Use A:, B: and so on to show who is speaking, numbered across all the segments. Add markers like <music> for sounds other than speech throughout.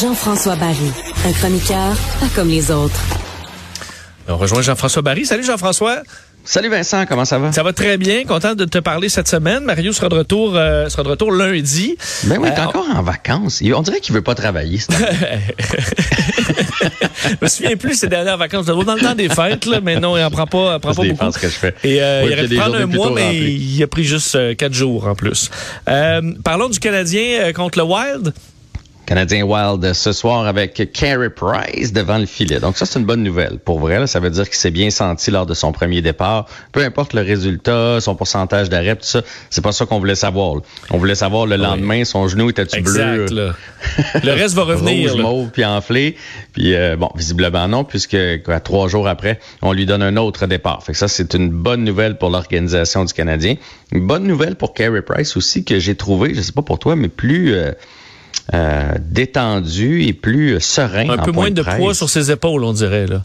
A: Jean-François Barry, un chroniqueur pas comme les autres.
B: On rejoint Jean-François Barry. Salut Jean-François.
C: Salut Vincent, comment ça va?
B: Ça va très bien, content de te parler cette semaine. Mario sera de retour, euh, sera de retour lundi.
C: Ben oui, t'es
B: Euh,
C: encore en vacances. On dirait qu'il veut pas travailler. c'est- <laughs>
B: Je me souviens plus ces dernières vacances. Dans le temps des fêtes, là, mais non, il en prend pas, prend pas beaucoup.
C: que je fais.
B: Et euh,
C: Oui,
B: il aurait pu prendre un mois, mais il a pris juste quatre jours en plus. Parlons du Canadien contre le Wild.
C: Canadien Wild ce soir avec Carey Price devant le filet. Donc ça, c'est une bonne nouvelle. Pour vrai, là, ça veut dire qu'il s'est bien senti lors de son premier départ. Peu importe le résultat, son pourcentage d'arrêt, tout ça, c'est pas ça qu'on voulait savoir. là. On voulait savoir le lendemain, son genou était-tu bleu?
B: Là. Le <laughs> reste va revenir.
C: Rouge,
B: là.
C: mauve, puis enflé. Puis euh, bon, visiblement non, puisque quoi, trois jours après, on lui donne un autre départ. Fait que ça, c'est une bonne nouvelle pour l'organisation du Canadien. Une bonne nouvelle pour Carey Price aussi, que j'ai trouvé, je sais pas pour toi, mais plus euh, détendu et plus euh, serein.
B: Un peu moins de poids sur ses épaules, on dirait. Là.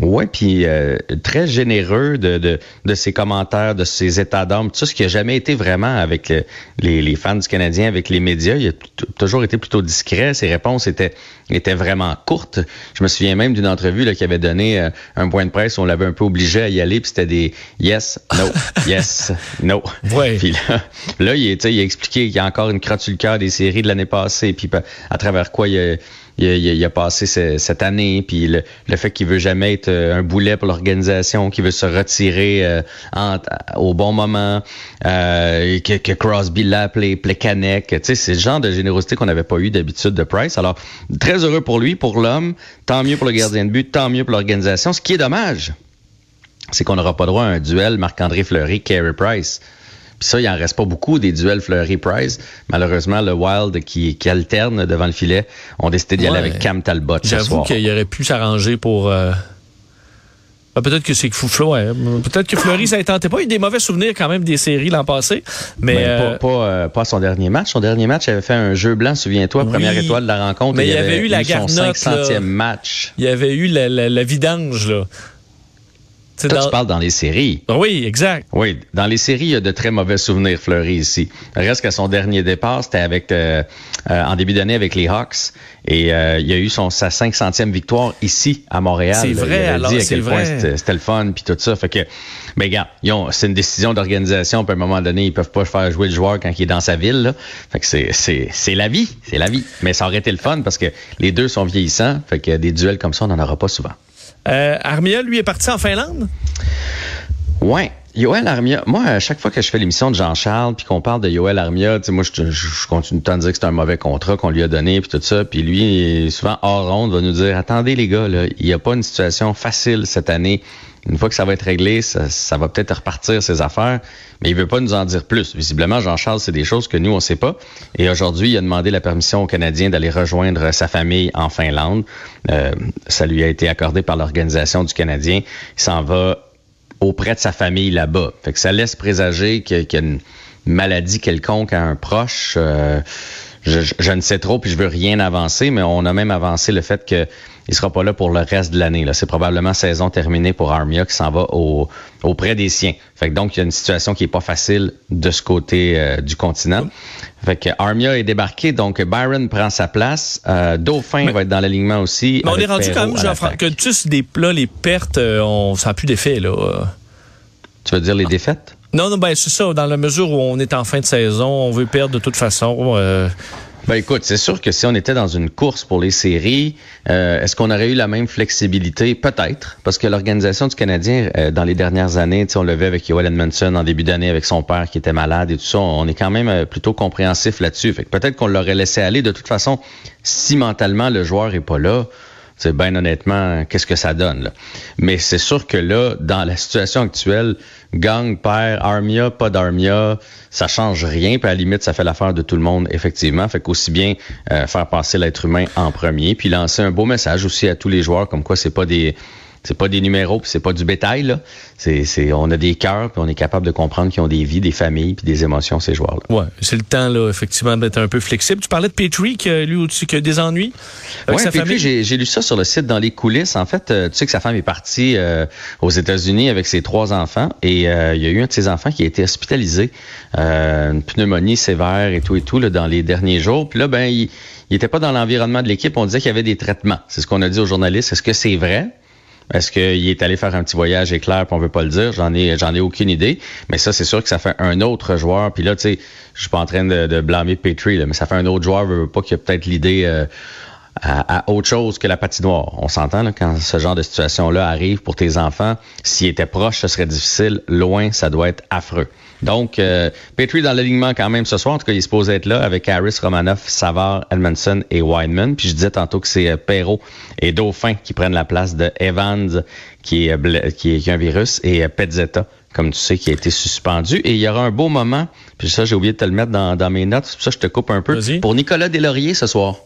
C: Ouais, puis euh, très généreux de, de, de ses commentaires, de ses états d'âme, tout ça, ce qui a jamais été vraiment avec le- les, les fans du Canadien, avec les médias. Il a toujours été plutôt discret. Ses réponses étaient, étaient vraiment courtes. Je me souviens même d'une entrevue là, qui avait donné euh, un point de presse où on l'avait un peu obligé à y aller, puis c'était des yes, no, <laughs> yes, no.
B: Ouais.
C: Puis là, là il, il a expliqué qu'il y a encore une crotte sur le cœur des séries de l'année passée, puis pa- à travers quoi il a, il a, il il a passé ce- cette année, puis le, le fait qu'il veut jamais être euh, un boulet pour l'organisation, qu'il veut se retirer euh, en- au bon moment, euh, que, que Crosby l'appelait Plekanec. Tu sais, c'est le genre de générosité qu'on n'avait pas eu d'habitude de Price. Alors, très heureux pour lui, pour l'homme, tant mieux pour le gardien de but, tant mieux pour l'organisation. Ce qui est dommage, c'est qu'on n'aura pas droit à un duel Marc-André Fleury, Carey Price. Puis ça, il en reste pas beaucoup des duels Fleury-Price. Malheureusement, le Wild qui, qui alterne devant le filet ont décidé d'y aller avec Cam Talbot ce
B: J'avoue qu'il aurait pu s'arranger pour. euh, ah, peut-être que c'est que Fouflo, ouais. peut-être que Fleury, ça ne tentait pas. Il y a eu des mauvais souvenirs quand même des séries l'an passé. Mais,
C: Mais
B: euh,
C: pas, pas, euh, pas son dernier match. Son dernier match il avait fait un jeu blanc, souviens-toi,
B: Oui.
C: première étoile de la rencontre.
B: Mais il y avait eu la
C: son
B: garnotte,
C: 500e
B: là.
C: match.
B: il y avait eu la, la- la vidange, là.
C: Toi,
B: dans-
C: tu parles dans les séries.
B: Oui, exact.
C: Oui, dans les séries, il y a de très mauvais souvenirs Fleury ici. Reste qu'à son dernier départ, c'était avec euh, euh, en début d'année avec les Hawks et euh, il y a eu son sa 500e victoire ici à Montréal.
B: C'est vrai, alors,
C: dit à quel
B: vrai.
C: c'était c'était le fun puis tout ça. Fait que, mais regarde, ont- c'est une décision d'organisation. Puis à un moment donné, ils peuvent pas faire jouer le joueur quand il est dans sa ville. Là. Fait que c'est c'est c'est la vie, c'est la vie. Mais ça aurait été le fun parce que les deux sont vieillissants. Fait que des duels comme ça, on n'en aura pas souvent.
B: Euh, Armia, lui, est parti en Finlande?
C: Ouais. Yoel Armia, moi, à chaque fois que je fais l'émission de Jean-Charles, puis qu'on parle de Yoel Armia, moi, je, je- continue de dire que c'est un mauvais contrat qu'on lui a donné, puis tout ça. Puis lui, souvent, hors ronde, va nous dire, attendez les gars, il n'y a pas une situation facile cette année. Une fois que ça va être réglé, ça, va peut-être repartir ses affaires, mais il veut pas nous en dire plus. Visiblement, Jean-Charles, c'est des choses que nous, on sait pas. Et aujourd'hui, il a demandé la permission aux Canadiens d'aller rejoindre sa famille en Finlande. Euh, ça lui a été accordé par l'organisation du Canadien. Il s'en va auprès de sa famille là-bas. Fait que ça laisse présager qu'il y a une maladie quelconque à un proche. Euh, je ne sais trop, puis je veux rien avancer, mais on a même avancé le fait que il sera pas là pour le reste de l'année. C'est probablement saison terminée pour Armia qui s'en va au, auprès des siens. Fait que donc il y a une situation qui est pas facile de ce côté euh, du continent. Fait que Armia est débarqué, donc Byron prend sa place. Euh, Dauphin va être dans l'alignement aussi.
B: Mais on est rendu
C: Perrault
B: quand même, Jean-François, que tous des plats, les pertes, euh, on, ça n'a plus d'effet, là.
C: Tu veux dire les défaites?
B: Non, non, ben c'est ça. Dans la mesure où on est en fin de saison, on veut perdre de toute façon. euh,
C: Ben écoute, c'est sûr que si on était dans une course pour les séries, euh, est-ce qu'on aurait eu la même flexibilité? Peut-être, parce que l'organisation du Canadien, euh, dans les dernières années, on le avec Yoel Edmondson en début d'année avec son père qui était malade et tout ça, on est quand même euh, plutôt compréhensif là-dessus. Fait peut-être qu'on l'aurait laissé aller. De toute façon, si mentalement le joueur est pas là, c'est bien honnêtement, qu'est-ce que ça donne? Mais c'est sûr que là, dans la situation actuelle, gang, père, Armia, pas d'Armia, ça change rien. Puis à la limite, ça fait l'affaire de tout le monde, effectivement. Fait qu'aussi bien euh, faire passer l'être humain en premier, puis lancer un beau message aussi à tous les joueurs, comme quoi c'est pas des c'est pas des numéros, puis c'est pas du bétail là. C'est, c'est, on a des cœurs, puis on est capable de comprendre qu'ils ont des vies, des familles, puis des émotions ces joueurs-là.
B: Ouais, c'est le temps là, effectivement, d'être un peu flexible. Tu parlais de Petrie, qui lui qui a des ennuis avec
C: ouais,
B: sa
C: Petrie,
B: famille?
C: J'ai, j'ai lu ça sur le site dans les coulisses. En fait, euh, tu sais que sa femme est partie euh, aux États-Unis avec ses trois enfants, et euh, il y a eu un de ses enfants qui a été hospitalisé, euh, une pneumonie sévère et tout et tout là, dans les derniers jours. Puis là, ben il il n'était pas dans l'environnement de l'équipe. On disait qu'il y avait des traitements. C'est ce qu'on a dit aux journalistes. Est-ce que c'est vrai? Est-ce qu'il est allé faire un petit voyage éclair puis on veut pas le dire? J'en ai, j'en ai aucune idée. Mais ça, c'est sûr que ça fait un autre joueur. Puis là, tu sais, je suis pas en train de, blâmer Petrie, mais ça fait un autre joueur, veut pas qu'il y ait peut-être l'idée euh, à, à, autre chose que la patinoire. On s'entend là, quand ce genre de situation-là arrive pour tes enfants. S'il était proche, ce serait difficile. Loin, ça doit être affreux. Donc, euh, Petrie dans l'alignement quand même ce soir. En tout cas, il est supposé être là avec Harris, Romanoff, Savard, Edmondson et Wideman. Puis je disais tantôt que c'est euh, Perrault et Dauphin qui prennent la place de Evans, qui est, bla- qui est, qui a un virus, et euh, Pezzetta, comme tu sais, qui a été suspendu. Et il y aura un beau moment, puis ça, j'ai oublié de te le mettre dans, dans mes notes, c'est pour ça que je te coupe un peu,
B: Vas-y.
C: pour Nicolas Deslauriers ce soir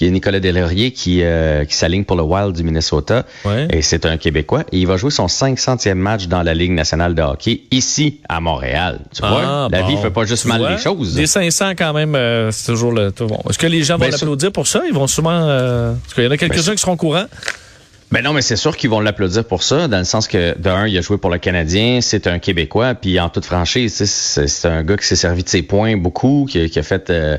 C: qui est Nicolas Deslauriers qui, euh, qui s'aligne pour le Wild du Minnesota.
B: Ouais.
C: Et c'est un Québécois. Et il va jouer son 500e match dans la Ligue nationale de hockey ici à Montréal. Tu vois,
B: Ah,
C: la
B: bon.
C: vie fait pas juste
B: Tu
C: mal
B: vois,
C: les choses.
B: Des 500 quand même, euh, c'est toujours le. tout bon. Est-ce que les gens vont
C: Ben, ça-
B: l'applaudir pour ça? Ils vont sûrement. Euh, parce qu'il y en a quelques-uns
C: Ben,
B: qui seront courants.
C: Ben non, mais c'est sûr qu'ils vont l'applaudir pour ça, dans le sens que, d'un, il a joué pour le Canadien, c'est un Québécois, puis en toute franchise, c'est un gars qui s'est servi de ses points beaucoup, qui, qui a fait euh,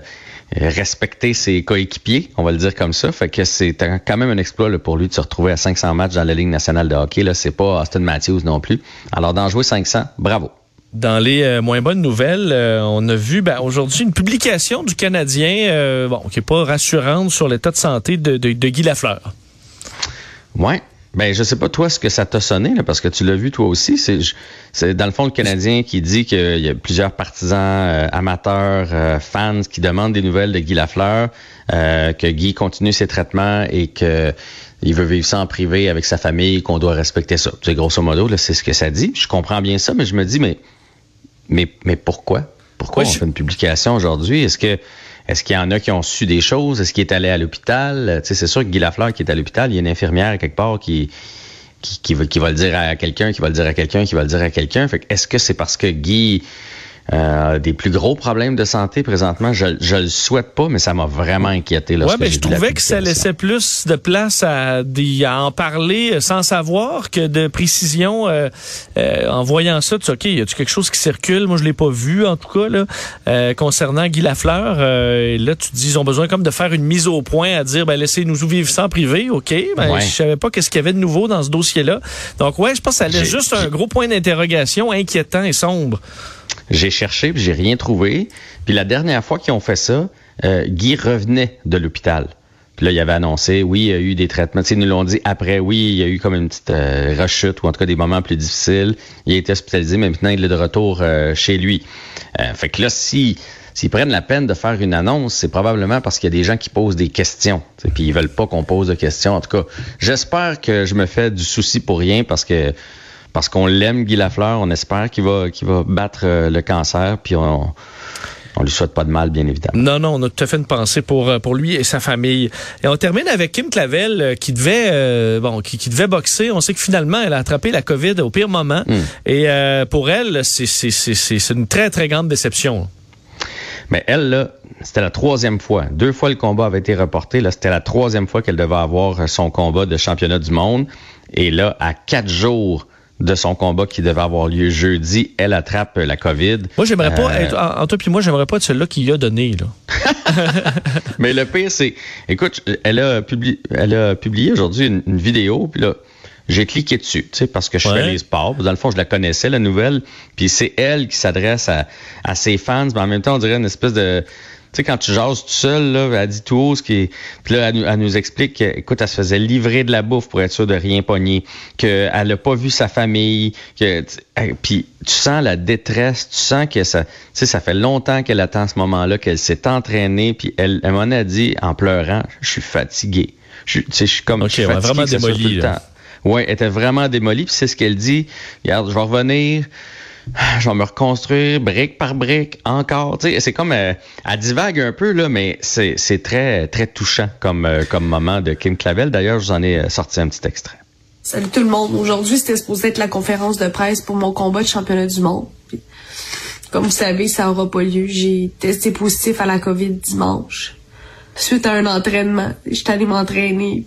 C: respecter ses coéquipiers, on va le dire comme ça. Fait que c'est quand même un exploit là, pour lui de se retrouver à 500 matchs dans la Ligue nationale de hockey. Là, c'est pas Austin Matthews non plus. Alors d'en jouer 500, bravo.
B: Dans les euh, moins bonnes nouvelles, euh, on a vu ben, aujourd'hui une publication du Canadien, euh, bon, qui est pas rassurante sur l'état de santé de, de, de Guy Lafleur.
C: Ouais. Ben, je sais pas toi ce que ça t'a sonné, là, parce que tu l'as vu toi aussi. C'est, dans le fond le Canadien qui dit qu'il y a plusieurs partisans, euh, amateurs, euh, fans qui demandent des nouvelles de Guy Lafleur, euh, que Guy continue ses traitements et que il veut vivre ça en privé avec sa famille, qu'on doit respecter ça. C'est grosso modo, là, c'est ce que ça dit. Je comprends bien ça, mais je me dis, mais, mais, mais pourquoi? Pourquoi
B: Ouais,
C: on
B: je-
C: fait une publication aujourd'hui? Est-ce que est-ce qu'il y en a qui ont su des choses? Est-ce qu'il est allé à l'hôpital? Euh, Tu sais, c'est sûr que Guy Lafleur qui est à l'hôpital, il y a une infirmière quelque part qui, qui, va, qui va le dire à quelqu'un, qui va le dire à quelqu'un, qui va le dire à quelqu'un. Fait que est-ce que c'est parce que Guy euh, des plus gros problèmes de santé présentement? Je, je le souhaite pas, mais ça m'a vraiment inquiété. Lorsque
B: mais
C: j'ai
B: je trouvais que ça laissait plus de place à, à en parler euh, sans savoir que de précision. euh, euh, en voyant ça, tu sais, OK, y a-tu quelque chose qui circule? Moi, je l'ai pas vu, en tout cas, là, euh, concernant Guy Lafleur. Euh, et là, tu te dis, ils ont besoin comme de faire une mise au point à dire, ben, laissez-nous vivre en privé, OK? Ben,
C: Ouais.
B: je savais pas qu'est-ce qu'il y avait de nouveau dans ce dossier-là. Donc, ouais, je pense que ça laisse juste un gros point d'interrogation inquiétant et sombre.
C: J'ai cherché, puis j'ai rien trouvé. Puis la dernière fois qu'ils ont fait ça, euh, Guy revenait de l'hôpital. Puis là, il avait annoncé, oui, il y a eu des traitements. Tu ils nous l'ont dit après, oui, il y a eu comme une petite euh, rechute ou en tout cas des moments plus difficiles. Il a été hospitalisé, mais maintenant, il est de retour euh, chez lui. Euh, fait que là, si s'ils prennent la peine de faire une annonce, c'est probablement parce qu'il y a des gens qui posent des questions. Puis ils veulent pas qu'on pose de questions. En tout cas, j'espère que je me fais du souci pour rien parce que parce qu'on l'aime, Guy Lafleur. On espère qu'il va, qu'il va battre euh, le cancer. Puis on, on lui souhaite pas de mal, bien évidemment.
B: Non, non, on a tout à fait une pensée pour, euh, pour lui et sa famille. Et on termine avec Kim Clavel euh, qui devait euh, bon qui, qui devait boxer. On sait que finalement, elle a attrapé la COVID au pire moment.
C: Hmm.
B: Et euh, pour elle, c'est c'est- c'est- c'est- c'est une très, très grande déception.
C: Mais elle, là, c'était la troisième fois. Deux fois le combat avait été reporté. Là, c'était la troisième fois qu'elle devait avoir son combat de championnat du monde. Et là, à quatre jours de son combat qui devait avoir lieu jeudi, elle attrape la COVID.
B: Moi, j'aimerais pas
C: Euh,
B: être, en, en toi puis moi, j'aimerais pas être celui-là qui l'a donné. Là. <laughs>
C: Mais le pire, c'est, écoute, elle a, publié, elle a publié aujourd'hui une, une vidéo, puis là, j'ai cliqué dessus, tu sais, parce que je
B: Ouais.
C: fais les sports. Dans le fond, je la connaissais, la nouvelle. Puis c'est elle qui s'adresse à, à ses fans, mais en même temps, on dirait une espèce de... Tu sais, quand tu jases tout seul, là, elle dit tout haut ce qui est... Puis là, elle, nous- elle nous explique que, écoute, elle se faisait livrer de la bouffe pour être sûre de rien pogner, qu'elle n'a pas vu sa famille, que... Puis tu sens la détresse, tu sens que ça... Tu sais, ça fait longtemps qu'elle attend ce moment-là, qu'elle s'est entraînée, puis elle, elle m'en a dit, en pleurant, je suis fatiguée. Je, suis- tu sais, je suis comme...
B: Ok,
C: je suis fatiguée
B: vraiment démolie.
C: Oui, elle était vraiment démolie. Puis c'est ce qu'elle dit. Regarde, je vais revenir. Je vais me reconstruire brique par brique encore. C'est comme euh, elle divague un peu là, mais c'est très très touchant comme euh, comme moment de Kim Clavel. D'ailleurs, je vous en ai euh, sorti un petit extrait.
D: Salut tout le monde. Aujourd'hui, c'était supposé être la conférence de presse pour mon combat de championnat du monde. comme vous savez, ça n'aura pas lieu. J'ai testé positif à la COVID dimanche. Suite à un entraînement, j'étais allé m'entraîner,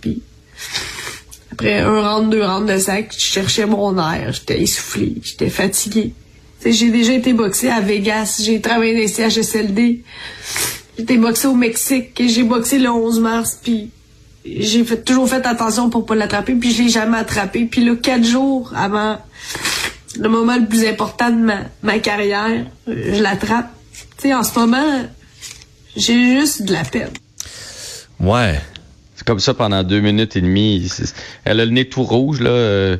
D: après un round, deux rounds de sac, je cherchais mon air, j'étais essoufflé, j'étais fatigué. J'ai déjà été boxé à Vegas, j'ai travaillé dans les CHSLD. J'ai été boxé au Mexique, j'ai boxé le 11 mars, puis j'ai fait, toujours fait attention pour pas l'attraper, puis je l'ai jamais attrapé. Puis là, quatre jours avant le moment le plus important de ma, ma carrière, je l'attrape. Tu sais, en ce moment, j'ai juste de la peine.
C: Ouais. C'est comme ça pendant deux minutes et demie. Elle a le nez tout rouge, là.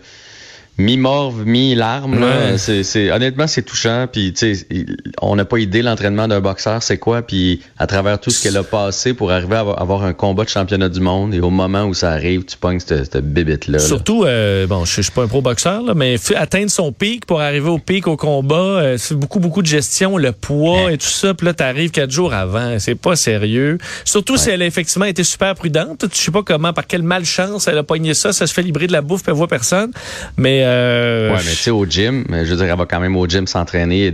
C: Mi-morve, mi-larme. C'est, honnêtement, c'est touchant. Puis, on n'a pas idée l'entraînement d'un boxeur, c'est quoi. Puis, à travers tout ce qu'elle a passé pour arriver à avoir un combat de championnat du monde, et au moment où ça arrive, tu pognes cette, cette bébête-là.
B: Surtout, euh, bon, je, suis pas un pro-boxeur, mais atteindre son pic pour arriver au pic au combat, euh, c'est beaucoup, beaucoup de gestion, le poids et tout ça. Puis là, t'arrives quatre jours avant. C'est pas sérieux. Surtout si elle a effectivement été super prudente. Je sais pas comment, par quelle malchance elle a pogné ça. Ça se fait libérer de la bouffe, elle voit personne. Mais
C: euh, ouais, mais tu sais, au gym, je veux dire, elle va quand même au gym s'entraîner.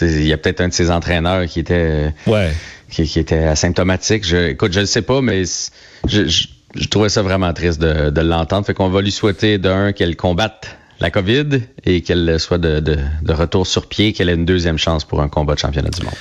C: Il y a peut-être un de ses entraîneurs qui était,
B: ouais.
C: qui, était asymptomatique. Je, écoute, je ne sais pas, mais je, je, trouvais ça vraiment triste de, de l'entendre. Fait qu'on va lui souhaiter d'un qu'elle combatte la COVID et qu'elle soit de, de, de, retour sur pied, qu'elle ait une deuxième chance pour un combat de championnat du monde.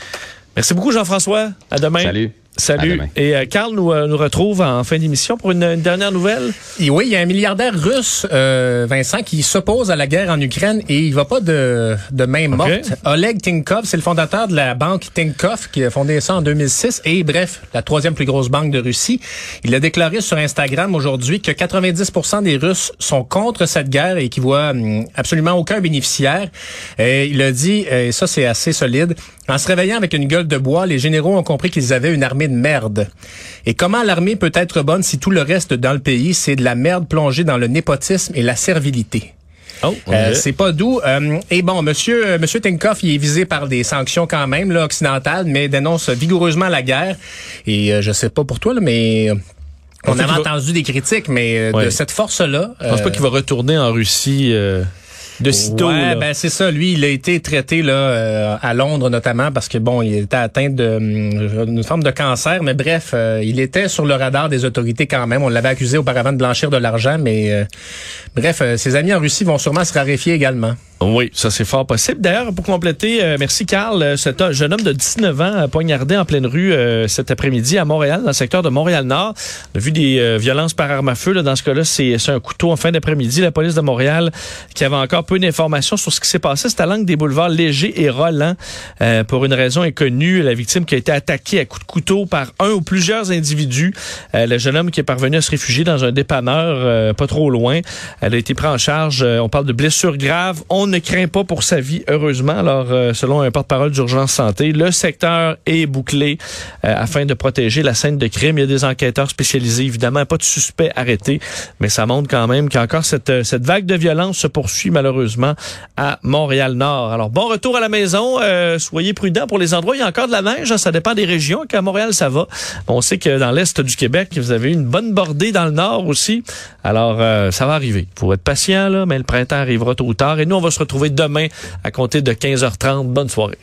B: Merci beaucoup, Jean-François. À demain.
C: Salut.
B: Salut. Et euh, Carl nous, euh, nous retrouve en fin d'émission pour une, dernière nouvelle.
E: oui, il y a un milliardaire russe, euh, Vincent, qui s'oppose à la guerre en Ukraine et il va pas de, de main morte. Oleg Tinkov, c'est le fondateur de la banque Tinkov qui a fondé ça en 2006 et bref, la troisième plus grosse banque de Russie. Il a déclaré sur Instagram aujourd'hui que 90% des Russes sont contre cette guerre et qui voient hum, absolument aucun bénéficiaire. Et il a dit, et ça c'est assez solide, en se réveillant avec une gueule de bois, les généraux ont compris qu'ils avaient une armée de merde. Et comment l'armée peut être bonne si tout le reste dans le pays, c'est de la merde plongée dans le népotisme et la servilité? Oh, euh, c'est pas doux. Euh, et bon, Monsieur euh, Monsieur Tinkoff, il est visé par des sanctions quand même là, occidentales, mais dénonce vigoureusement la guerre. Et je sais pas pour toi, là, mais on, avait entendu des critiques, mais de cette force-là.
B: Je pense pas qu'il va retourner en Russie de sitôt.
E: Ouais, ben c'est ça. Lui, il a été traité là euh, à Londres notamment parce que bon, il était atteint de hum, une forme de cancer, mais bref, euh, il était sur le radar des autorités quand même. On l'avait accusé auparavant de blanchir de l'argent, mais euh, bref, ses amis en Russie vont sûrement se raréfier également.
B: Oui, ça c'est fort possible. D'ailleurs, pour compléter, merci Carl, un jeune homme de 19 ans poignardé en pleine rue cet après-midi à Montréal, dans le secteur de Montréal-Nord. On a vu des violences par arme à feu. Là, dans ce cas-là, c'est un couteau en fin d'après-midi. La police de Montréal qui avait encore peu d'informations sur ce qui s'est passé. C'est à l'angle des boulevards Léger et Roland. Euh, pour une raison inconnue, la victime qui a été attaquée à coups de couteau par un ou plusieurs individus. Euh, le jeune homme qui est parvenu à se réfugier dans un dépanneur euh, pas trop loin. Elle a été prise en charge. on parle de blessures graves. Ne craint pas pour sa vie, heureusement. Alors, selon un porte-parole d'urgence santé, le secteur est bouclé afin de protéger la scène de crime. Il y a des enquêteurs spécialisés, évidemment, pas de suspects arrêtés, mais ça montre quand même qu'encore cette, cette vague de violence se poursuit malheureusement à Montréal-Nord. Alors, bon retour à la maison. Euh, soyez prudents pour les endroits. Il y a encore de la neige. Hein, ça dépend des régions. Qu'à Montréal, ça va. On sait que dans l'est du Québec, vous avez une bonne bordée dans le nord aussi. Alors, euh, ça va arriver. Faut être patient, là, mais le printemps arrivera tôt ou tard. Et nous, on va se retrouver demain à compter de 15h30. Bonne soirée.